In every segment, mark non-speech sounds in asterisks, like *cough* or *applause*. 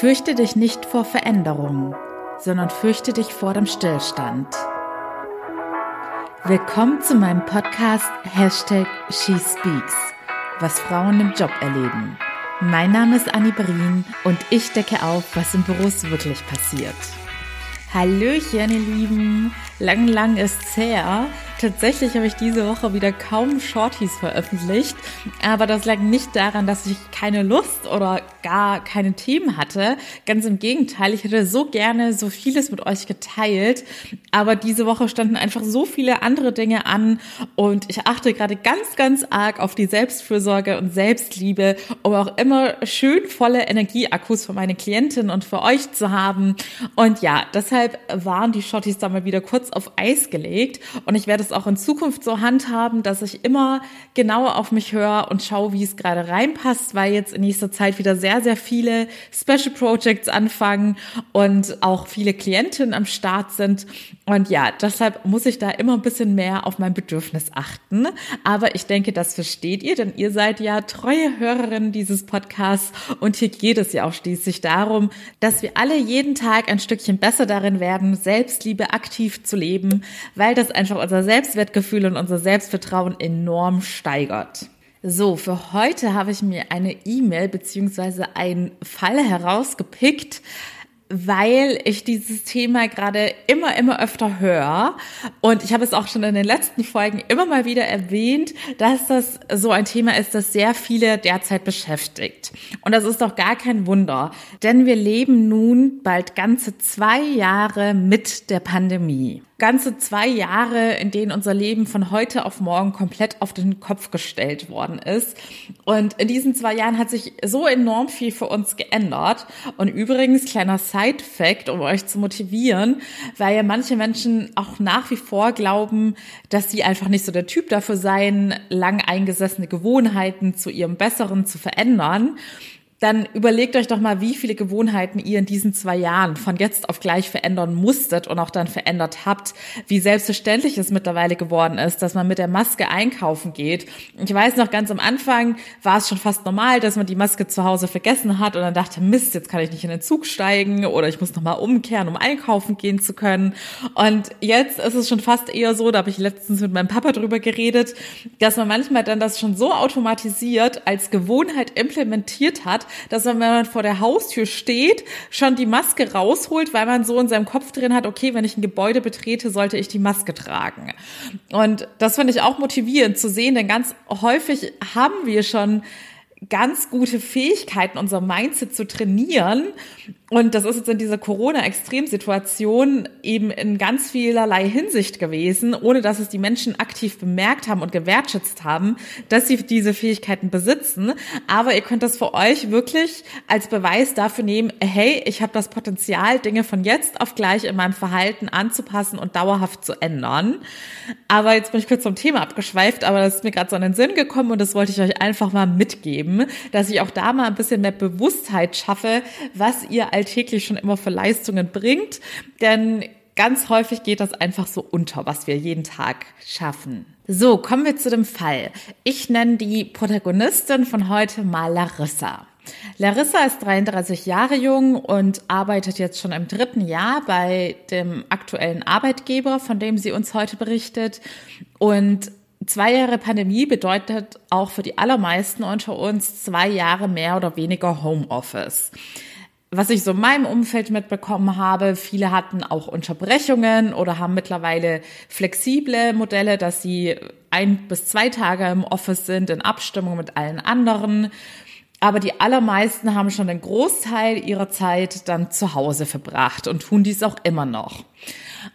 Fürchte dich nicht vor Veränderung, sondern fürchte dich vor dem Stillstand. Willkommen zu meinem Podcast Hashtag SheSpeaks, was Frauen im Job erleben. Mein Name ist Annie Brien und ich decke auf, was in Büros wirklich passiert. Hallöchen, ihr Lieben! Lang, lang ist's her. Tatsächlich habe ich diese Woche wieder kaum Shorties veröffentlicht, aber das lag nicht daran, dass ich keine Lust oder gar keine Themen hatte. Ganz im Gegenteil, ich hätte so gerne so vieles mit euch geteilt, aber diese Woche standen einfach so viele andere Dinge an und ich achte gerade ganz, ganz arg auf die Selbstfürsorge und Selbstliebe, um auch immer schön volle Energieakkus für meine Klientin und für euch zu haben. Und ja, deshalb waren die Shorties da mal wieder kurz auf Eis gelegt und ich werde es auch in Zukunft so handhaben, dass ich immer genauer auf mich höre und schaue, wie es gerade reinpasst, weil jetzt in nächster Zeit wieder sehr, sehr viele Special Projects anfangen und auch viele Klientinnen am Start sind. Und ja, deshalb muss ich da immer ein bisschen mehr auf mein Bedürfnis achten. Aber ich denke, das versteht ihr, denn ihr seid ja treue Hörerinnen dieses Podcasts und hier geht es ja auch schließlich darum, dass wir alle jeden Tag ein Stückchen besser darin werden, Selbstliebe aktiv zu leben, weil das einfach unser Selbstwertgefühl und unser Selbstvertrauen enorm steigert. So, für heute habe ich mir eine E-Mail beziehungsweise einen Fall herausgepickt, weil ich dieses Thema gerade immer, immer öfter höre. Und ich habe es auch schon in den letzten Folgen immer mal wieder erwähnt, dass das so ein Thema ist, das sehr viele derzeit beschäftigt. Und das ist doch gar kein Wunder, denn wir leben nun bald ganze zwei Jahre mit der Pandemie ganze zwei Jahre, in denen unser Leben von heute auf morgen komplett auf den Kopf gestellt worden ist. Und in diesen zwei Jahren hat sich so enorm viel für uns geändert. Und übrigens, kleiner Side-Fact, um euch zu motivieren, weil ja manche Menschen auch nach wie vor glauben, dass sie einfach nicht so der Typ dafür seien, lang eingesessene Gewohnheiten zu ihrem Besseren zu verändern dann überlegt euch doch mal, wie viele Gewohnheiten ihr in diesen zwei Jahren von jetzt auf gleich verändern musstet und auch dann verändert habt, wie selbstverständlich es mittlerweile geworden ist, dass man mit der Maske einkaufen geht. Ich weiß noch, ganz am Anfang war es schon fast normal, dass man die Maske zu Hause vergessen hat und dann dachte, Mist, jetzt kann ich nicht in den Zug steigen oder ich muss nochmal umkehren, um einkaufen gehen zu können. Und jetzt ist es schon fast eher so, da habe ich letztens mit meinem Papa drüber geredet, dass man manchmal dann das schon so automatisiert als Gewohnheit implementiert hat, dass man, wenn man vor der Haustür steht, schon die Maske rausholt, weil man so in seinem Kopf drin hat, okay, wenn ich ein Gebäude betrete, sollte ich die Maske tragen. Und das finde ich auch motivierend zu sehen, denn ganz häufig haben wir schon ganz gute Fähigkeiten, unser Mindset zu trainieren. Und das ist jetzt in dieser Corona-Extremsituation eben in ganz vielerlei Hinsicht gewesen, ohne dass es die Menschen aktiv bemerkt haben und gewertschätzt haben, dass sie diese Fähigkeiten besitzen. Aber ihr könnt das für euch wirklich als Beweis dafür nehmen, hey, ich habe das Potenzial, Dinge von jetzt auf gleich in meinem Verhalten anzupassen und dauerhaft zu ändern. Aber jetzt bin ich kurz zum Thema abgeschweift, aber das ist mir gerade so in den Sinn gekommen und das wollte ich euch einfach mal mitgeben, dass ich auch da mal ein bisschen mehr Bewusstheit schaffe, was ihr alltäglich schon immer für Leistungen bringt. Denn ganz häufig geht das einfach so unter, was wir jeden Tag schaffen. So, kommen wir zu dem Fall. Ich nenne die Protagonistin von heute mal Larissa. Larissa ist 33 Jahre jung und arbeitet jetzt schon im dritten Jahr bei dem aktuellen Arbeitgeber, von dem sie uns heute berichtet. Und zwei Jahre Pandemie bedeutet auch für die allermeisten unter uns zwei Jahre mehr oder weniger Homeoffice was ich so in meinem Umfeld mitbekommen habe, viele hatten auch Unterbrechungen oder haben mittlerweile flexible Modelle, dass sie ein bis zwei Tage im Office sind in Abstimmung mit allen anderen. Aber die allermeisten haben schon den Großteil ihrer Zeit dann zu Hause verbracht und tun dies auch immer noch.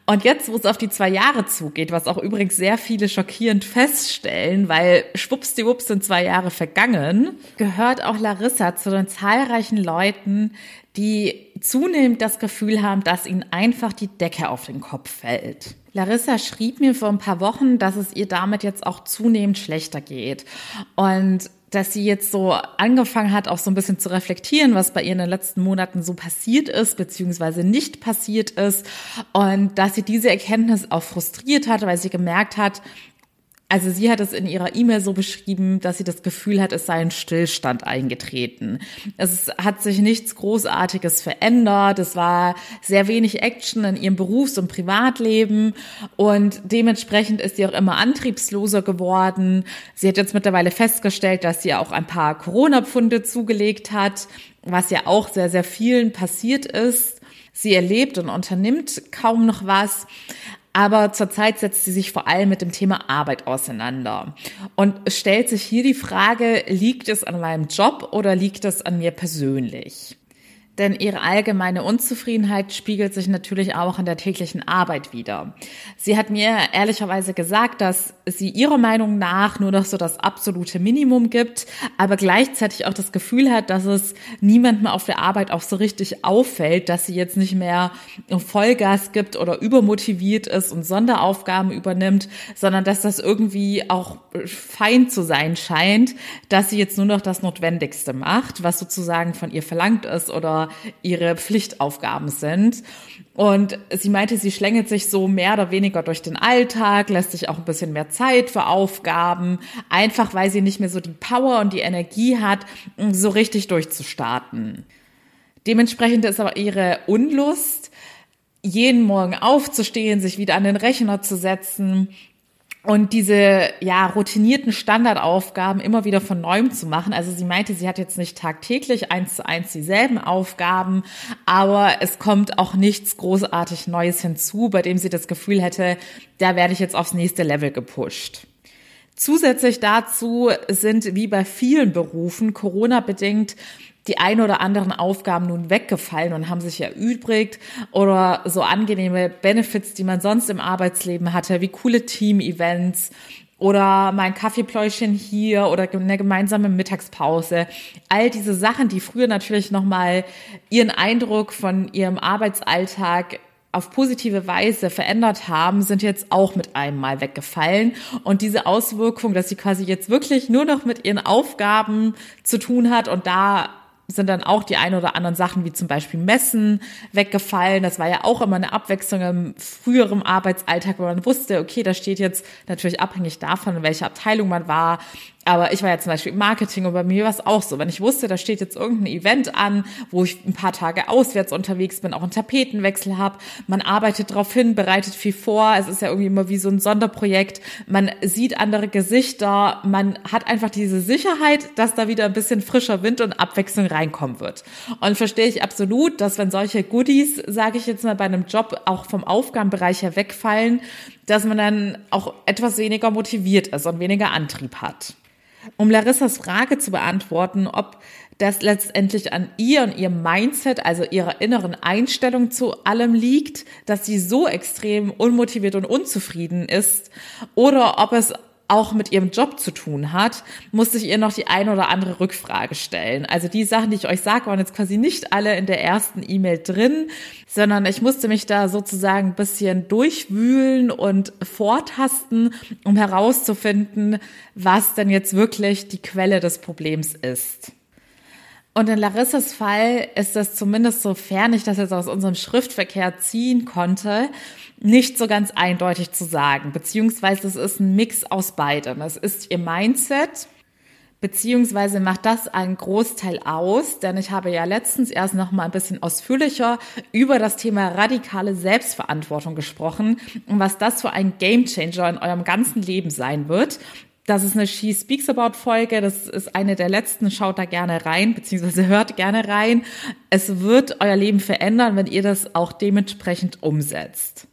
Und jetzt, wo es auf die zwei Jahre zugeht, was auch übrigens sehr viele schockierend feststellen, weil schwuppsdiwupps sind zwei Jahre vergangen, gehört auch Larissa zu den zahlreichen Leuten, die zunehmend das Gefühl haben, dass ihnen einfach die Decke auf den Kopf fällt. Larissa schrieb mir vor ein paar Wochen, dass es ihr damit jetzt auch zunehmend schlechter geht. Und dass sie jetzt so angefangen hat, auch so ein bisschen zu reflektieren, was bei ihr in den letzten Monaten so passiert ist, beziehungsweise nicht passiert ist. Und dass sie diese Erkenntnis auch frustriert hat, weil sie gemerkt hat, Also sie hat es in ihrer E-Mail so beschrieben, dass sie das Gefühl hat, es sei ein Stillstand eingetreten. Es hat sich nichts Großartiges verändert. Es war sehr wenig Action in ihrem Berufs- und Privatleben und dementsprechend ist sie auch immer antriebsloser geworden. Sie hat jetzt mittlerweile festgestellt, dass sie auch ein paar Corona-Pfunde zugelegt hat, was ja auch sehr, sehr vielen passiert ist. Sie erlebt und unternimmt kaum noch was. Aber zurzeit setzt sie sich vor allem mit dem Thema Arbeit auseinander und stellt sich hier die Frage, liegt es an meinem Job oder liegt es an mir persönlich? Denn ihre allgemeine Unzufriedenheit spiegelt sich natürlich auch in der täglichen Arbeit wieder. Sie hat mir ehrlicherweise gesagt, dass sie ihrer Meinung nach nur noch so das absolute Minimum gibt, aber gleichzeitig auch das Gefühl hat, dass es niemandem auf der Arbeit auch so richtig auffällt, dass sie jetzt nicht mehr Vollgas gibt oder übermotiviert ist und Sonderaufgaben übernimmt, sondern dass das irgendwie auch fein zu sein scheint, dass sie jetzt nur noch das Notwendigste macht, was sozusagen von ihr verlangt ist oder ihre Pflichtaufgaben sind. Und sie meinte, sie schlängelt sich so mehr oder weniger durch den Alltag, lässt sich auch ein bisschen mehr Zeit für Aufgaben, einfach weil sie nicht mehr so die Power und die Energie hat, so richtig durchzustarten. Dementsprechend ist aber ihre Unlust, jeden Morgen aufzustehen, sich wieder an den Rechner zu setzen, und diese ja routinierten Standardaufgaben immer wieder von neuem zu machen. Also sie meinte, sie hat jetzt nicht tagtäglich eins zu eins dieselben Aufgaben, aber es kommt auch nichts großartig Neues hinzu, bei dem sie das Gefühl hätte, da werde ich jetzt aufs nächste Level gepusht. Zusätzlich dazu sind wie bei vielen Berufen Corona bedingt die ein oder anderen Aufgaben nun weggefallen und haben sich erübrigt oder so angenehme Benefits, die man sonst im Arbeitsleben hatte, wie coole Team-Events oder mein Kaffeepläuschen hier oder eine gemeinsame Mittagspause. All diese Sachen, die früher natürlich nochmal ihren Eindruck von ihrem Arbeitsalltag auf positive Weise verändert haben, sind jetzt auch mit einem Mal weggefallen. Und diese Auswirkung, dass sie quasi jetzt wirklich nur noch mit ihren Aufgaben zu tun hat und da sind dann auch die ein oder anderen Sachen wie zum Beispiel Messen weggefallen. Das war ja auch immer eine Abwechslung im früheren Arbeitsalltag, wo man wusste, okay, da steht jetzt natürlich abhängig davon, in welcher Abteilung man war, aber ich war ja zum Beispiel im Marketing und bei mir war es auch so. Wenn ich wusste, da steht jetzt irgendein Event an, wo ich ein paar Tage auswärts unterwegs bin, auch einen Tapetenwechsel habe, man arbeitet darauf hin, bereitet viel vor. Es ist ja irgendwie immer wie so ein Sonderprojekt. Man sieht andere Gesichter. Man hat einfach diese Sicherheit, dass da wieder ein bisschen frischer Wind und Abwechslung reinkommen wird. Und verstehe ich absolut, dass wenn solche Goodies, sage ich jetzt mal, bei einem Job auch vom Aufgabenbereich her wegfallen, dass man dann auch etwas weniger motiviert ist und weniger Antrieb hat. Um Larissas Frage zu beantworten, ob das letztendlich an ihr und ihrem Mindset, also ihrer inneren Einstellung zu allem liegt, dass sie so extrem unmotiviert und unzufrieden ist, oder ob es auch mit ihrem Job zu tun hat, musste ich ihr noch die eine oder andere Rückfrage stellen. Also die Sachen, die ich euch sage, waren jetzt quasi nicht alle in der ersten E-Mail drin, sondern ich musste mich da sozusagen ein bisschen durchwühlen und vortasten, um herauszufinden, was denn jetzt wirklich die Quelle des Problems ist. Und in Larissas Fall ist das zumindest sofern ich das jetzt aus unserem Schriftverkehr ziehen konnte, nicht so ganz eindeutig zu sagen, beziehungsweise es ist ein Mix aus beidem. Es ist ihr Mindset, beziehungsweise macht das einen Großteil aus, denn ich habe ja letztens erst noch mal ein bisschen ausführlicher über das Thema radikale Selbstverantwortung gesprochen und was das für ein Gamechanger in eurem ganzen Leben sein wird. Das ist eine She Speaks About Folge. Das ist eine der letzten. Schaut da gerne rein, beziehungsweise hört gerne rein. Es wird euer Leben verändern, wenn ihr das auch dementsprechend umsetzt.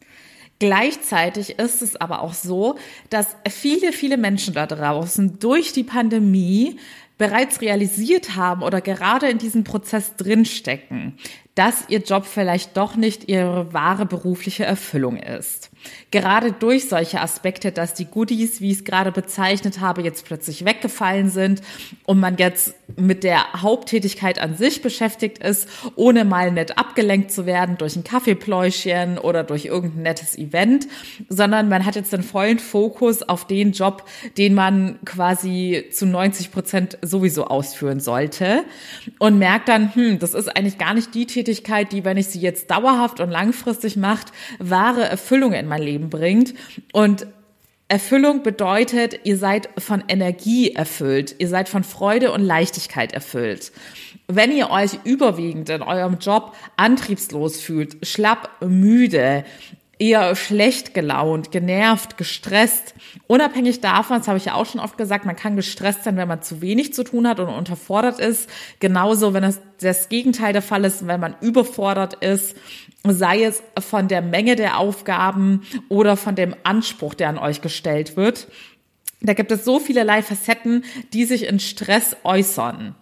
Gleichzeitig ist es aber auch so, dass viele, viele Menschen da draußen durch die Pandemie bereits realisiert haben oder gerade in diesem Prozess drinstecken, dass ihr Job vielleicht doch nicht ihre wahre berufliche Erfüllung ist. Gerade durch solche Aspekte, dass die Goodies, wie ich es gerade bezeichnet habe, jetzt plötzlich weggefallen sind und man jetzt mit der Haupttätigkeit an sich beschäftigt ist, ohne mal nett abgelenkt zu werden durch ein Kaffeepläuschen oder durch irgendein nettes Event, sondern man hat jetzt den vollen Fokus auf den Job, den man quasi zu 90 Prozent sowieso ausführen sollte und merkt dann, hm, das ist eigentlich gar nicht die Tätigkeit, die, wenn ich sie jetzt dauerhaft und langfristig macht, wahre Erfüllung in mein Leben bringt. Und Erfüllung bedeutet, ihr seid von Energie erfüllt, ihr seid von Freude und Leichtigkeit erfüllt. Wenn ihr euch überwiegend in eurem Job antriebslos fühlt, schlapp, müde, eher schlecht gelaunt, genervt, gestresst. Unabhängig davon, das habe ich ja auch schon oft gesagt, man kann gestresst sein, wenn man zu wenig zu tun hat und unterfordert ist. Genauso, wenn es das Gegenteil der Fall ist, wenn man überfordert ist, sei es von der Menge der Aufgaben oder von dem Anspruch, der an euch gestellt wird. Da gibt es so vielerlei Facetten, die sich in Stress äußern.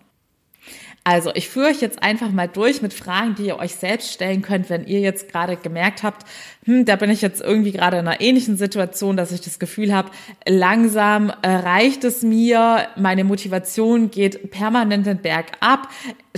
Also ich führe euch jetzt einfach mal durch mit Fragen, die ihr euch selbst stellen könnt, wenn ihr jetzt gerade gemerkt habt, hm, da bin ich jetzt irgendwie gerade in einer ähnlichen Situation, dass ich das Gefühl habe, langsam reicht es mir, meine Motivation geht permanent den Berg ab,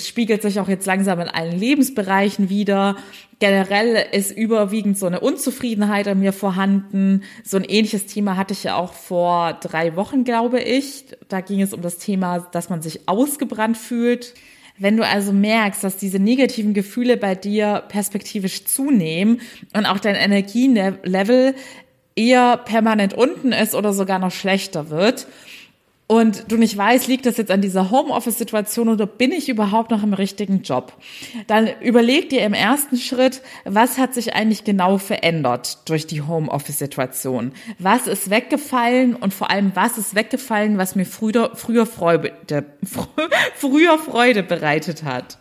spiegelt sich auch jetzt langsam in allen Lebensbereichen wieder. Generell ist überwiegend so eine Unzufriedenheit an mir vorhanden. So ein ähnliches Thema hatte ich ja auch vor drei Wochen, glaube ich. Da ging es um das Thema, dass man sich ausgebrannt fühlt. Wenn du also merkst, dass diese negativen Gefühle bei dir perspektivisch zunehmen und auch dein Energielevel eher permanent unten ist oder sogar noch schlechter wird, und du nicht weißt, liegt das jetzt an dieser Homeoffice-Situation oder bin ich überhaupt noch im richtigen Job? Dann überleg dir im ersten Schritt, was hat sich eigentlich genau verändert durch die Homeoffice-Situation? Was ist weggefallen und vor allem, was ist weggefallen, was mir früher, früher Freude, *laughs* früher Freude bereitet hat?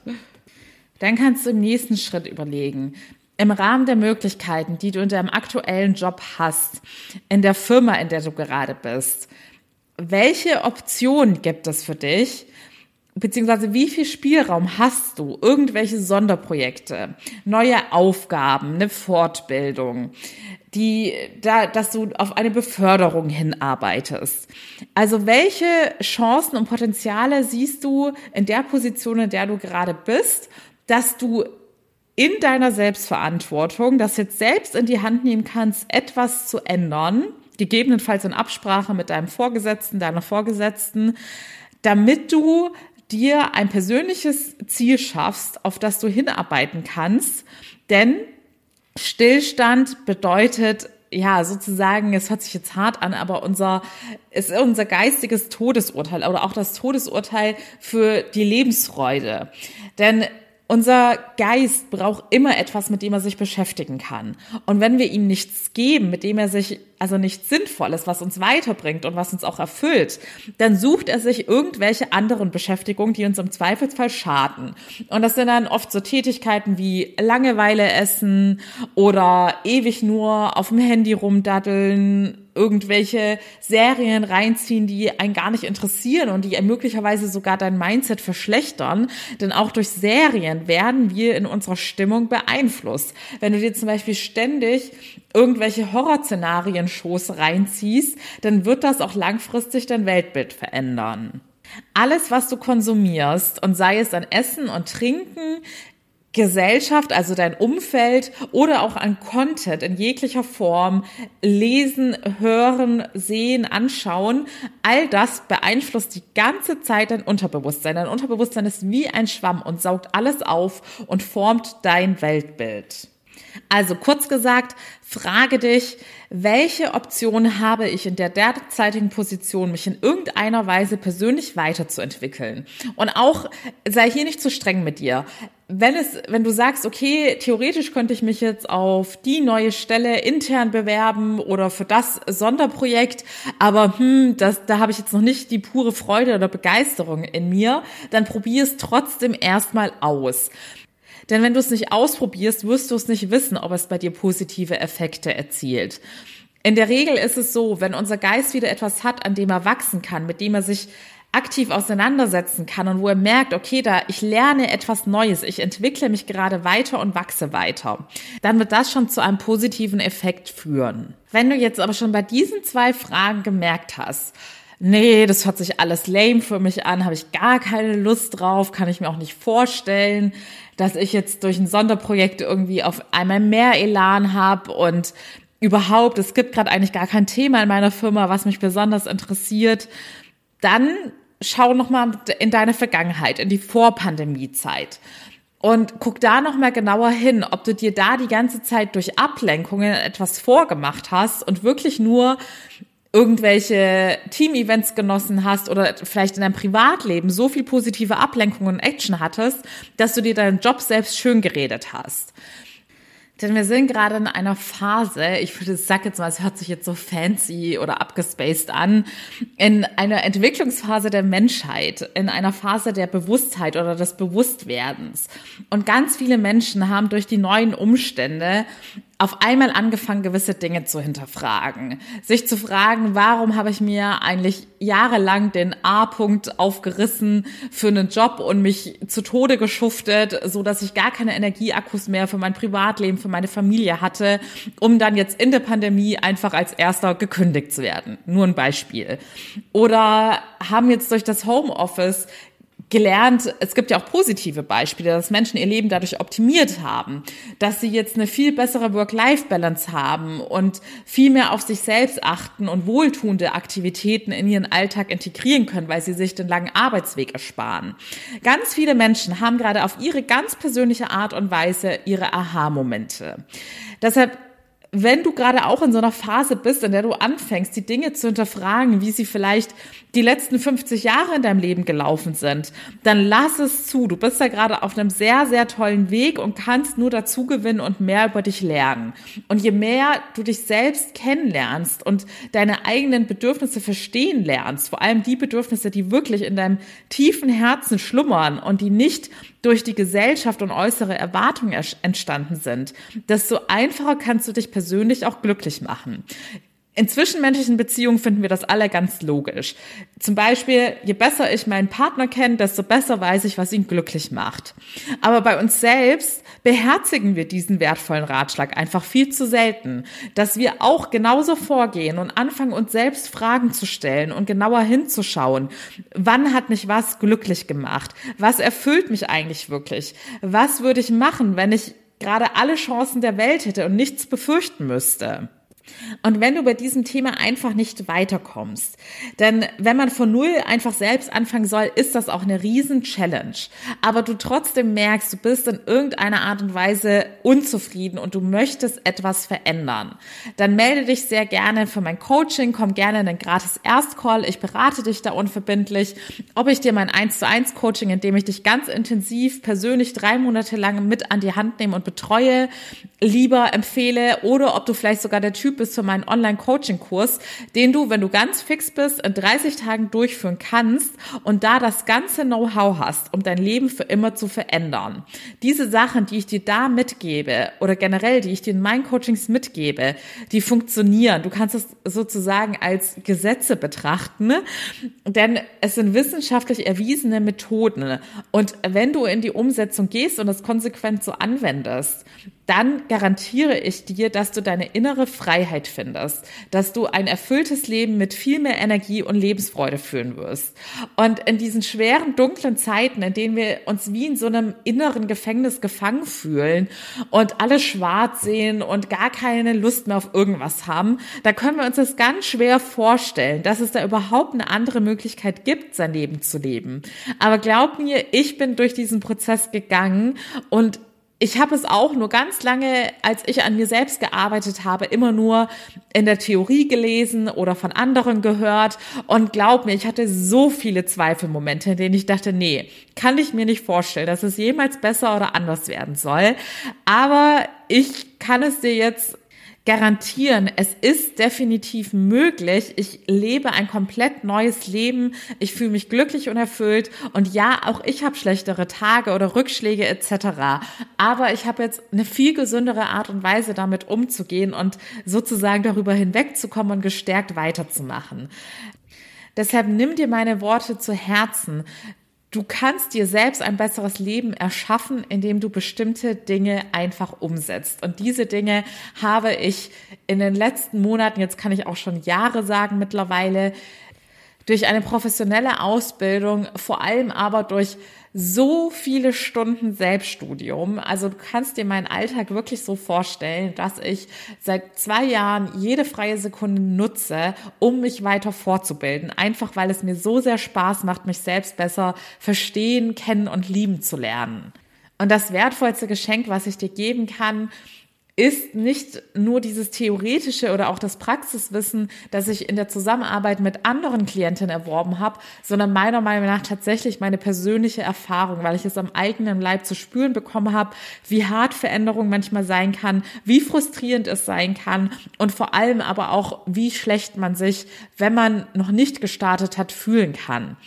Dann kannst du im nächsten Schritt überlegen, im Rahmen der Möglichkeiten, die du in deinem aktuellen Job hast, in der Firma, in der du gerade bist, welche Option gibt es für dich? Beziehungsweise wie viel Spielraum hast du? Irgendwelche Sonderprojekte, neue Aufgaben, eine Fortbildung, die, da, dass du auf eine Beförderung hinarbeitest. Also welche Chancen und Potenziale siehst du in der Position, in der du gerade bist, dass du in deiner Selbstverantwortung das jetzt selbst in die Hand nehmen kannst, etwas zu ändern gegebenenfalls in Absprache mit deinem Vorgesetzten, deiner Vorgesetzten, damit du dir ein persönliches Ziel schaffst, auf das du hinarbeiten kannst. Denn Stillstand bedeutet ja, sozusagen, es hört sich jetzt hart an, aber unser, ist unser geistiges Todesurteil oder auch das Todesurteil für die Lebensfreude. Denn unser Geist braucht immer etwas, mit dem er sich beschäftigen kann. Und wenn wir ihm nichts geben, mit dem er sich, also nichts Sinnvolles, was uns weiterbringt und was uns auch erfüllt, dann sucht er sich irgendwelche anderen Beschäftigungen, die uns im Zweifelsfall schaden. Und das sind dann oft so Tätigkeiten wie Langeweile essen oder ewig nur auf dem Handy rumdaddeln irgendwelche Serien reinziehen, die einen gar nicht interessieren und die möglicherweise sogar dein Mindset verschlechtern. Denn auch durch Serien werden wir in unserer Stimmung beeinflusst. Wenn du dir zum Beispiel ständig irgendwelche Horrorszenarien-Shows reinziehst, dann wird das auch langfristig dein Weltbild verändern. Alles, was du konsumierst, und sei es an Essen und Trinken, Gesellschaft, also dein Umfeld oder auch an Content in jeglicher Form lesen, hören, sehen, anschauen, all das beeinflusst die ganze Zeit dein Unterbewusstsein. Dein Unterbewusstsein ist wie ein Schwamm und saugt alles auf und formt dein Weltbild. Also kurz gesagt, frage dich, welche Option habe ich in der derzeitigen Position, mich in irgendeiner Weise persönlich weiterzuentwickeln? Und auch sei hier nicht zu streng mit dir. Wenn es, wenn du sagst, okay, theoretisch könnte ich mich jetzt auf die neue Stelle intern bewerben oder für das Sonderprojekt, aber hm, das, da habe ich jetzt noch nicht die pure Freude oder Begeisterung in mir, dann probier es trotzdem erstmal aus. Denn wenn du es nicht ausprobierst, wirst du es nicht wissen, ob es bei dir positive Effekte erzielt. In der Regel ist es so, wenn unser Geist wieder etwas hat, an dem er wachsen kann, mit dem er sich aktiv auseinandersetzen kann und wo er merkt, okay, da ich lerne etwas Neues, ich entwickle mich gerade weiter und wachse weiter, dann wird das schon zu einem positiven Effekt führen. Wenn du jetzt aber schon bei diesen zwei Fragen gemerkt hast, nee, das hört sich alles lame für mich an, habe ich gar keine Lust drauf, kann ich mir auch nicht vorstellen, dass ich jetzt durch ein Sonderprojekt irgendwie auf einmal mehr Elan habe und überhaupt, es gibt gerade eigentlich gar kein Thema in meiner Firma, was mich besonders interessiert, dann schau noch mal in deine Vergangenheit, in die Vorpandemiezeit und guck da noch mal genauer hin, ob du dir da die ganze Zeit durch Ablenkungen etwas vorgemacht hast und wirklich nur irgendwelche Team-Events genossen hast oder vielleicht in deinem Privatleben so viel positive Ablenkung und Action hattest, dass du dir deinen Job selbst schön geredet hast. Denn wir sind gerade in einer Phase, ich würde sagen jetzt mal, es hört sich jetzt so fancy oder abgespaced an, in einer Entwicklungsphase der Menschheit, in einer Phase der Bewusstheit oder des Bewusstwerdens. Und ganz viele Menschen haben durch die neuen Umstände auf einmal angefangen, gewisse Dinge zu hinterfragen. Sich zu fragen, warum habe ich mir eigentlich jahrelang den A-Punkt aufgerissen für einen Job und mich zu Tode geschuftet, so dass ich gar keine Energieakkus mehr für mein Privatleben, für meine Familie hatte, um dann jetzt in der Pandemie einfach als erster gekündigt zu werden. Nur ein Beispiel. Oder haben jetzt durch das Homeoffice gelernt, es gibt ja auch positive Beispiele, dass Menschen ihr Leben dadurch optimiert haben, dass sie jetzt eine viel bessere Work-Life-Balance haben und viel mehr auf sich selbst achten und wohltuende Aktivitäten in ihren Alltag integrieren können, weil sie sich den langen Arbeitsweg ersparen. Ganz viele Menschen haben gerade auf ihre ganz persönliche Art und Weise ihre Aha-Momente. Deshalb wenn du gerade auch in so einer Phase bist, in der du anfängst, die Dinge zu hinterfragen, wie sie vielleicht die letzten 50 Jahre in deinem Leben gelaufen sind, dann lass es zu. Du bist da gerade auf einem sehr, sehr tollen Weg und kannst nur dazu gewinnen und mehr über dich lernen. Und je mehr du dich selbst kennenlernst und deine eigenen Bedürfnisse verstehen lernst, vor allem die Bedürfnisse, die wirklich in deinem tiefen Herzen schlummern und die nicht durch die Gesellschaft und äußere Erwartungen entstanden sind, desto einfacher kannst du dich persönlich auch glücklich machen. In zwischenmenschlichen Beziehungen finden wir das alle ganz logisch. Zum Beispiel, je besser ich meinen Partner kenne, desto besser weiß ich, was ihn glücklich macht. Aber bei uns selbst beherzigen wir diesen wertvollen Ratschlag einfach viel zu selten, dass wir auch genauso vorgehen und anfangen, uns selbst Fragen zu stellen und genauer hinzuschauen. Wann hat mich was glücklich gemacht? Was erfüllt mich eigentlich wirklich? Was würde ich machen, wenn ich gerade alle Chancen der Welt hätte und nichts befürchten müsste? Und wenn du bei diesem Thema einfach nicht weiterkommst, denn wenn man von Null einfach selbst anfangen soll, ist das auch eine riesen Challenge. Aber du trotzdem merkst, du bist in irgendeiner Art und Weise unzufrieden und du möchtest etwas verändern, dann melde dich sehr gerne für mein Coaching, komm gerne in den gratis Erstcall. Ich berate dich da unverbindlich, ob ich dir mein 1 zu 1 Coaching, in dem ich dich ganz intensiv persönlich drei Monate lang mit an die Hand nehme und betreue, lieber empfehle oder ob du vielleicht sogar der Typ bist für meinen Online-Coaching-Kurs, den du, wenn du ganz fix bist, in 30 Tagen durchführen kannst und da das ganze Know-how hast, um dein Leben für immer zu verändern. Diese Sachen, die ich dir da mitgebe oder generell, die ich dir in meinen Coachings mitgebe, die funktionieren. Du kannst es sozusagen als Gesetze betrachten, denn es sind wissenschaftlich erwiesene Methoden. Und wenn du in die Umsetzung gehst und das konsequent so anwendest, dann garantiere ich dir, dass du deine innere Freiheit findest, dass du ein erfülltes Leben mit viel mehr Energie und Lebensfreude führen wirst. Und in diesen schweren, dunklen Zeiten, in denen wir uns wie in so einem inneren Gefängnis gefangen fühlen und alles schwarz sehen und gar keine Lust mehr auf irgendwas haben, da können wir uns das ganz schwer vorstellen, dass es da überhaupt eine andere Möglichkeit gibt, sein Leben zu leben. Aber glaub mir, ich bin durch diesen Prozess gegangen und ich habe es auch nur ganz lange, als ich an mir selbst gearbeitet habe, immer nur in der Theorie gelesen oder von anderen gehört. Und glaub mir, ich hatte so viele Zweifelmomente, in denen ich dachte, nee, kann ich mir nicht vorstellen, dass es jemals besser oder anders werden soll. Aber ich kann es dir jetzt garantieren, es ist definitiv möglich. Ich lebe ein komplett neues Leben. Ich fühle mich glücklich und erfüllt. Und ja, auch ich habe schlechtere Tage oder Rückschläge etc. Aber ich habe jetzt eine viel gesündere Art und Weise, damit umzugehen und sozusagen darüber hinwegzukommen und gestärkt weiterzumachen. Deshalb nimm dir meine Worte zu Herzen. Du kannst dir selbst ein besseres Leben erschaffen, indem du bestimmte Dinge einfach umsetzt. Und diese Dinge habe ich in den letzten Monaten, jetzt kann ich auch schon Jahre sagen mittlerweile, durch eine professionelle Ausbildung, vor allem aber durch so viele Stunden Selbststudium. Also du kannst dir meinen Alltag wirklich so vorstellen, dass ich seit zwei Jahren jede freie Sekunde nutze, um mich weiter fortzubilden. Einfach weil es mir so sehr Spaß macht, mich selbst besser verstehen, kennen und lieben zu lernen. Und das wertvollste Geschenk, was ich dir geben kann, ist nicht nur dieses theoretische oder auch das Praxiswissen, das ich in der Zusammenarbeit mit anderen Klientinnen erworben habe, sondern meiner Meinung nach tatsächlich meine persönliche Erfahrung, weil ich es am eigenen Leib zu spüren bekommen habe, wie hart Veränderung manchmal sein kann, wie frustrierend es sein kann und vor allem aber auch, wie schlecht man sich, wenn man noch nicht gestartet hat, fühlen kann.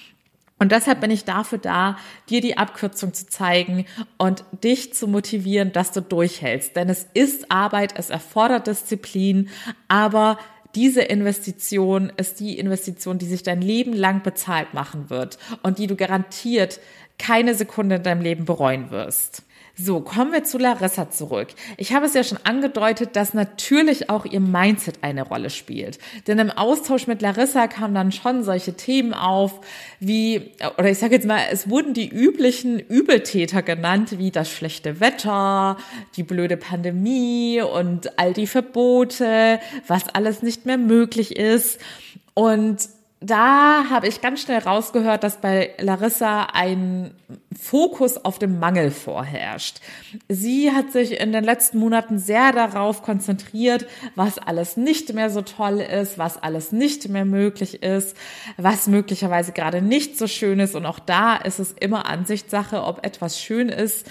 Und deshalb bin ich dafür da, dir die Abkürzung zu zeigen und dich zu motivieren, dass du durchhältst. Denn es ist Arbeit, es erfordert Disziplin, aber diese Investition ist die Investition, die sich dein Leben lang bezahlt machen wird und die du garantiert keine Sekunde in deinem Leben bereuen wirst. So, kommen wir zu Larissa zurück. Ich habe es ja schon angedeutet, dass natürlich auch ihr Mindset eine Rolle spielt. Denn im Austausch mit Larissa kamen dann schon solche Themen auf, wie, oder ich sage jetzt mal, es wurden die üblichen Übeltäter genannt, wie das schlechte Wetter, die blöde Pandemie und all die Verbote, was alles nicht mehr möglich ist. Und da habe ich ganz schnell rausgehört, dass bei Larissa ein Fokus auf dem Mangel vorherrscht. Sie hat sich in den letzten Monaten sehr darauf konzentriert, was alles nicht mehr so toll ist, was alles nicht mehr möglich ist, was möglicherweise gerade nicht so schön ist. Und auch da ist es immer Ansichtssache, ob etwas schön ist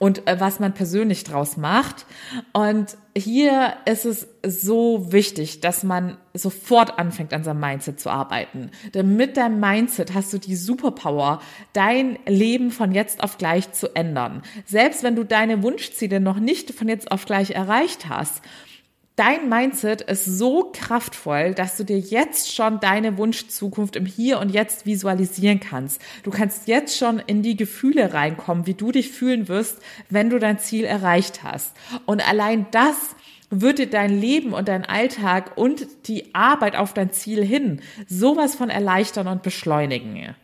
und äh, was man persönlich draus macht. Und hier ist es so wichtig, dass man sofort anfängt, an seinem Mindset zu arbeiten. Denn mit deinem Mindset hast du die Superpower, dein Leben von jetzt auf gleich zu ändern. Selbst wenn du deine Wunschziele noch nicht von jetzt auf gleich erreicht hast, Dein Mindset ist so kraftvoll, dass du dir jetzt schon deine Wunschzukunft im Hier und Jetzt visualisieren kannst. Du kannst jetzt schon in die Gefühle reinkommen, wie du dich fühlen wirst, wenn du dein Ziel erreicht hast. Und allein das wird dir dein Leben und dein Alltag und die Arbeit auf dein Ziel hin sowas von erleichtern und beschleunigen.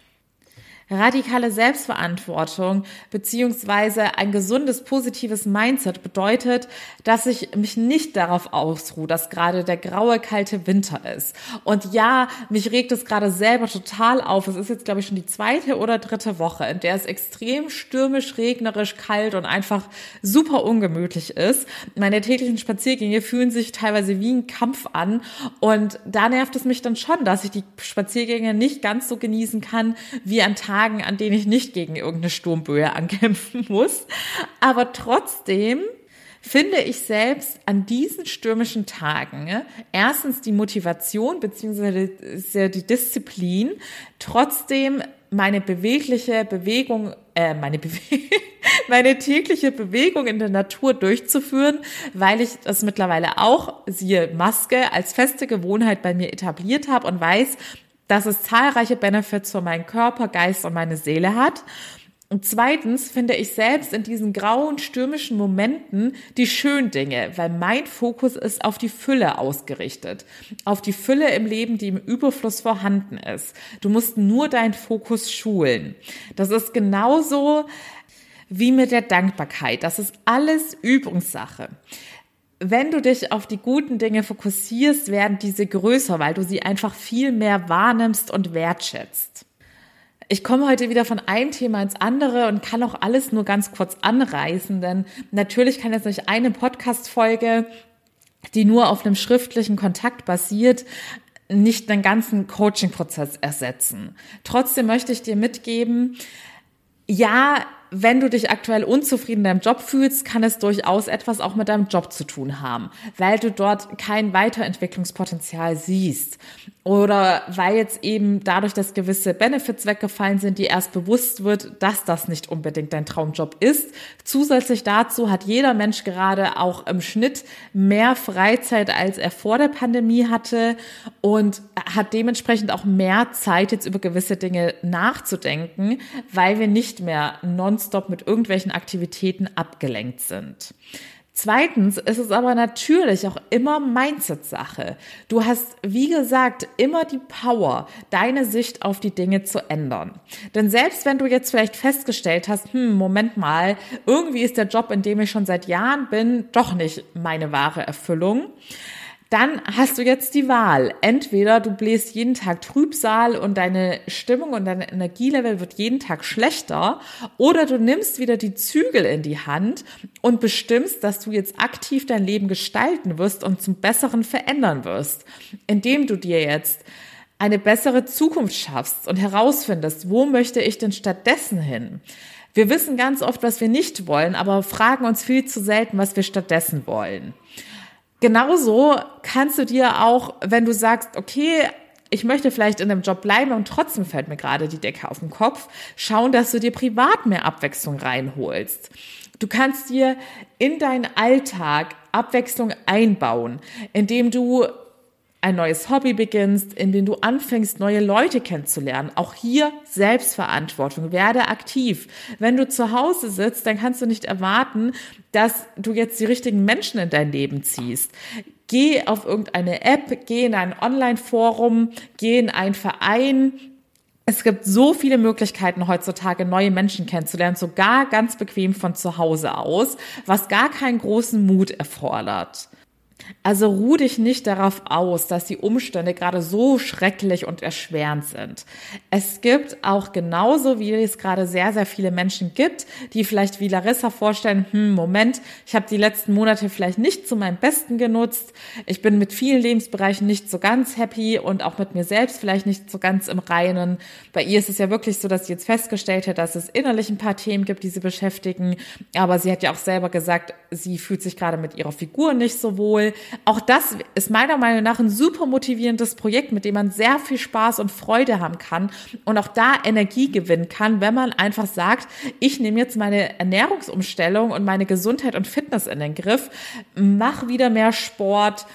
Radikale Selbstverantwortung beziehungsweise ein gesundes, positives Mindset bedeutet, dass ich mich nicht darauf ausruhe, dass gerade der graue, kalte Winter ist. Und ja, mich regt es gerade selber total auf. Es ist jetzt, glaube ich, schon die zweite oder dritte Woche, in der es extrem stürmisch, regnerisch, kalt und einfach super ungemütlich ist. Meine täglichen Spaziergänge fühlen sich teilweise wie ein Kampf an. Und da nervt es mich dann schon, dass ich die Spaziergänge nicht ganz so genießen kann wie an Tagen, Tagen, an denen ich nicht gegen irgendeine Sturmböe ankämpfen *laughs* muss. Aber trotzdem finde ich selbst an diesen stürmischen Tagen erstens die Motivation beziehungsweise die Disziplin, trotzdem meine bewegliche Bewegung, äh, meine, Bewe *laughs* meine tägliche Bewegung in der Natur durchzuführen, weil ich das mittlerweile auch, siehe Maske, als feste Gewohnheit bei mir etabliert habe und weiß, dass es zahlreiche Benefits für meinen Körper, Geist und meine Seele hat. Und zweitens finde ich selbst in diesen grauen, stürmischen Momenten die schönen Dinge, weil mein Fokus ist auf die Fülle ausgerichtet. Auf die Fülle im Leben, die im Überfluss vorhanden ist. Du musst nur deinen Fokus schulen. Das ist genauso wie mit der Dankbarkeit. Das ist alles Übungssache wenn du dich auf die guten Dinge fokussierst, werden diese größer, weil du sie einfach viel mehr wahrnimmst und wertschätzt. Ich komme heute wieder von einem Thema ins andere und kann auch alles nur ganz kurz anreißen, denn natürlich kann jetzt nicht eine Podcast-Folge, die nur auf einem schriftlichen Kontakt basiert, nicht den ganzen Coaching-Prozess ersetzen. Trotzdem möchte ich dir mitgeben, ja, wenn du dich aktuell unzufrieden in deinem Job fühlst, kann es durchaus etwas auch mit deinem Job zu tun haben, weil du dort kein Weiterentwicklungspotenzial siehst oder weil jetzt eben dadurch, dass gewisse Benefits weggefallen sind, dir erst bewusst wird, dass das nicht unbedingt dein Traumjob ist. Zusätzlich dazu hat jeder Mensch gerade auch im Schnitt mehr Freizeit, als er vor der Pandemie hatte und hat dementsprechend auch mehr Zeit, jetzt über gewisse Dinge nachzudenken, weil wir nicht mehr nonstop mit irgendwelchen Aktivitäten abgelenkt sind. Zweitens ist es aber natürlich auch immer Mindset-Sache. Du hast, wie gesagt, immer die Power, deine Sicht auf die Dinge zu ändern. Denn selbst wenn du jetzt vielleicht festgestellt hast, hm, Moment mal, irgendwie ist der Job, in dem ich schon seit Jahren bin, doch nicht meine wahre Erfüllung, dann hast du jetzt die Wahl. Entweder du bläst jeden Tag Trübsal und deine Stimmung und dein Energielevel wird jeden Tag schlechter, oder du nimmst wieder die Zügel in die Hand und bestimmst, dass du jetzt aktiv dein Leben gestalten wirst und zum Besseren verändern wirst, indem du dir jetzt eine bessere Zukunft schaffst und herausfindest, wo möchte ich denn stattdessen hin? Wir wissen ganz oft, was wir nicht wollen, aber fragen uns viel zu selten, was wir stattdessen wollen. Genauso kannst du dir auch, wenn du sagst, okay, ich möchte vielleicht in einem Job bleiben und trotzdem fällt mir gerade die Decke auf den Kopf, schauen, dass du dir privat mehr Abwechslung reinholst. Du kannst dir in deinen Alltag Abwechslung einbauen, indem du ein neues Hobby beginnst, in dem du anfängst, neue Leute kennenzulernen. Auch hier Selbstverantwortung. Werde aktiv. Wenn du zu Hause sitzt, dann kannst du nicht erwarten, dass du jetzt die richtigen Menschen in dein Leben ziehst. Geh auf irgendeine App, geh in ein Online-Forum, geh in einen Verein, es gibt so viele Möglichkeiten heutzutage, neue Menschen kennenzulernen, sogar ganz bequem von zu Hause aus, was gar keinen großen Mut erfordert. Also ruh dich nicht darauf aus, dass die Umstände gerade so schrecklich und erschwerend sind. Es gibt auch genauso, wie es gerade sehr, sehr viele Menschen gibt, die vielleicht wie Larissa vorstellen, hm, Moment, ich habe die letzten Monate vielleicht nicht zu meinem Besten genutzt. Ich bin mit vielen Lebensbereichen nicht so ganz happy und auch mit mir selbst vielleicht nicht so ganz im Reinen. Bei ihr ist es ja wirklich so, dass sie jetzt festgestellt hat, dass es innerlich ein paar Themen gibt, die sie beschäftigen. Aber sie hat ja auch selber gesagt, sie fühlt sich gerade mit ihrer Figur nicht so wohl. Auch das ist meiner Meinung nach ein super motivierendes Projekt, mit dem man sehr viel Spaß und Freude haben kann und auch da Energie gewinnen kann, wenn man einfach sagt, ich nehme jetzt meine Ernährungsumstellung und meine Gesundheit und Fitness in den Griff, mach wieder mehr Sport,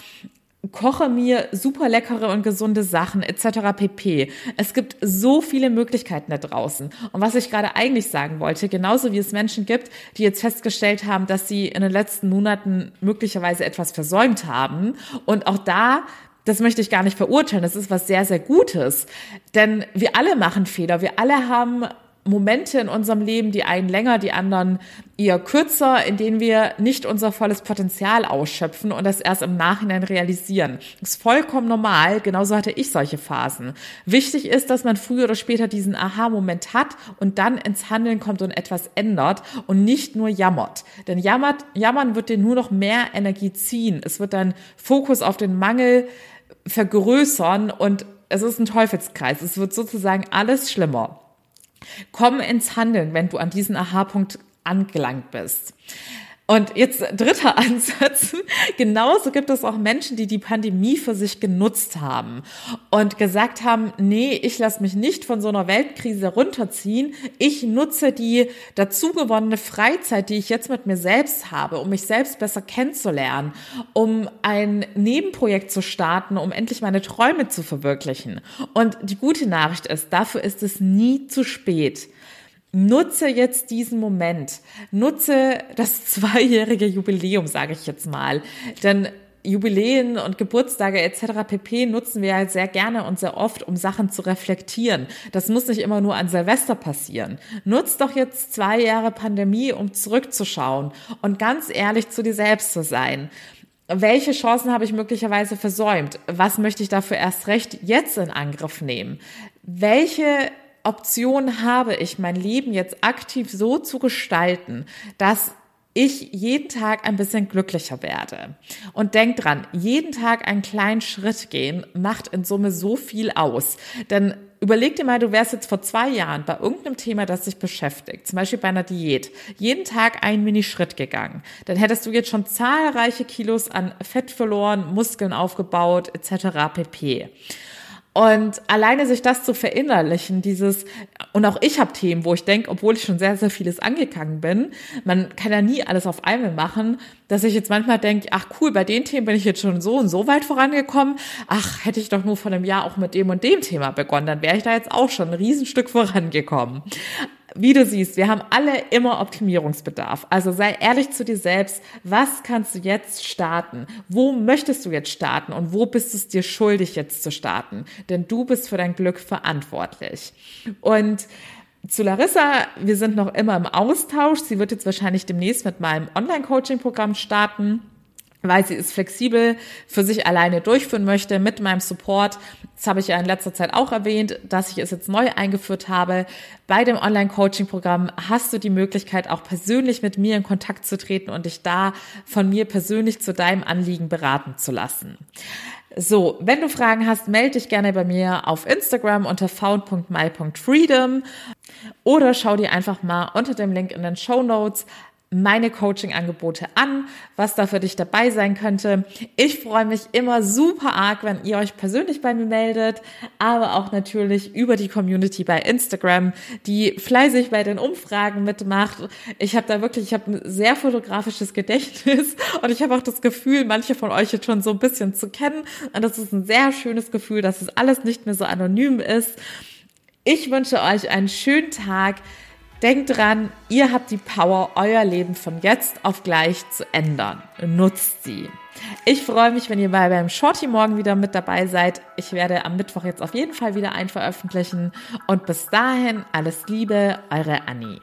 koche mir super leckere und gesunde Sachen etc. pp. Es gibt so viele Möglichkeiten da draußen. Und was ich gerade eigentlich sagen wollte, genauso wie es Menschen gibt, die jetzt festgestellt haben, dass sie in den letzten Monaten möglicherweise etwas versäumt haben und auch da das möchte ich gar nicht verurteilen. Das ist was sehr, sehr Gutes. Denn wir alle machen Fehler. Wir alle haben Momente in unserem Leben, die einen länger, die anderen eher kürzer, in denen wir nicht unser volles Potenzial ausschöpfen und das erst im Nachhinein realisieren. Das ist vollkommen normal. Genauso hatte ich solche Phasen. Wichtig ist, dass man früher oder später diesen Aha-Moment hat und dann ins Handeln kommt und etwas ändert und nicht nur jammert. Denn jammert, jammern wird dir nur noch mehr Energie ziehen. Es wird dann Fokus auf den Mangel vergrößern und es ist ein Teufelskreis. Es wird sozusagen alles schlimmer. Komm ins Handeln, wenn du an diesen Aha-Punkt angelangt bist. Und jetzt dritter *laughs* Ansatz. Genauso gibt es auch Menschen, die die Pandemie für sich genutzt haben und gesagt haben, nee, ich lasse mich nicht von so einer Weltkrise runterziehen. Ich nutze die dazugewonnene Freizeit, die ich jetzt mit mir selbst habe, um mich selbst besser kennenzulernen, um ein Nebenprojekt zu starten, um endlich meine Träume zu verwirklichen. Und die gute Nachricht ist, dafür ist es nie zu spät. Nutze jetzt diesen Moment. Nutze das *laughs* zweijährige Jubiläum, sage ich jetzt mal. Denn Jubiläen und Geburtstage etc. pp. nutzen wir ja sehr gerne und sehr oft, um Sachen zu reflektieren. Das muss nicht immer nur an Silvester passieren. Nutz doch jetzt zwei Jahre Pandemie, um zurückzuschauen und ganz ehrlich zu dir selbst zu sein. Welche Chancen habe ich möglicherweise versäumt? Was möchte ich dafür erst recht jetzt in Angriff nehmen? Welche Option habe ich, mein Leben jetzt aktiv so zu gestalten, dass ich jeden Tag ein bisschen glücklicher werde. Und denk dran, jeden Tag einen kleinen Schritt gehen macht in Summe so viel aus. Denn überleg dir mal, du wärst jetzt vor zwei Jahren bei irgendeinem Thema, das dich beschäftigt, zum Beispiel bei einer Diät, jeden Tag einen Mini-Schritt gegangen. Dann hättest du jetzt schon zahlreiche Kilos an Fett verloren, Muskeln aufgebaut, etc. pp. Und alleine sich das zu verinnerlichen, dieses, und auch ich habe Themen, wo ich denke, obwohl ich schon sehr, sehr vieles angegangen bin, man kann ja nie alles auf einmal machen, dass ich jetzt manchmal denke, ach cool, bei den Themen bin ich jetzt schon so und so weit vorangekommen, ach, hätte ich doch nur vor einem Jahr auch mit dem und dem Thema begonnen, dann wäre ich da jetzt auch schon ein Riesenstück vorangekommen wie du siehst, wir haben alle immer Optimierungsbedarf. Also sei ehrlich zu dir selbst. Was kannst du jetzt starten? Wo möchtest du jetzt starten? Und wo bist es dir schuldig, jetzt zu starten? Denn du bist für dein Glück verantwortlich. Und zu Larissa, wir sind noch immer im Austausch. Sie wird jetzt wahrscheinlich demnächst mit meinem Online-Coaching-Programm starten. Weil sie es flexibel für sich alleine durchführen möchte mit meinem Support. Das habe ich ja in letzter Zeit auch erwähnt, dass ich es jetzt neu eingeführt habe. Bei dem Online-Coaching-Programm hast du die Möglichkeit, auch persönlich mit mir in Kontakt zu treten und dich da von mir persönlich zu deinem Anliegen beraten zu lassen. So, wenn du Fragen hast, melde dich gerne bei mir auf Instagram unter found.my.freedom oder schau dir einfach mal unter dem Link in den Show Notes meine Coaching-Angebote an, was da für dich dabei sein könnte. Ich freue mich immer super arg, wenn ihr euch persönlich bei mir meldet, aber auch natürlich über die Community bei Instagram, die fleißig bei den Umfragen mitmacht. Ich habe da wirklich, ich habe ein sehr fotografisches Gedächtnis *laughs* und ich habe auch das Gefühl, manche von euch jetzt schon so ein bisschen zu kennen. Und das ist ein sehr schönes Gefühl, dass es alles nicht mehr so anonym ist. Ich wünsche euch einen schönen Tag. Denkt dran, ihr habt die Power, euer Leben von jetzt auf gleich zu ändern. Nutzt sie. Ich freue mich, wenn ihr bei beim Shorty morgen wieder mit dabei seid. Ich werde am Mittwoch jetzt auf jeden Fall wieder ein veröffentlichen. Und bis dahin alles Liebe, eure Annie.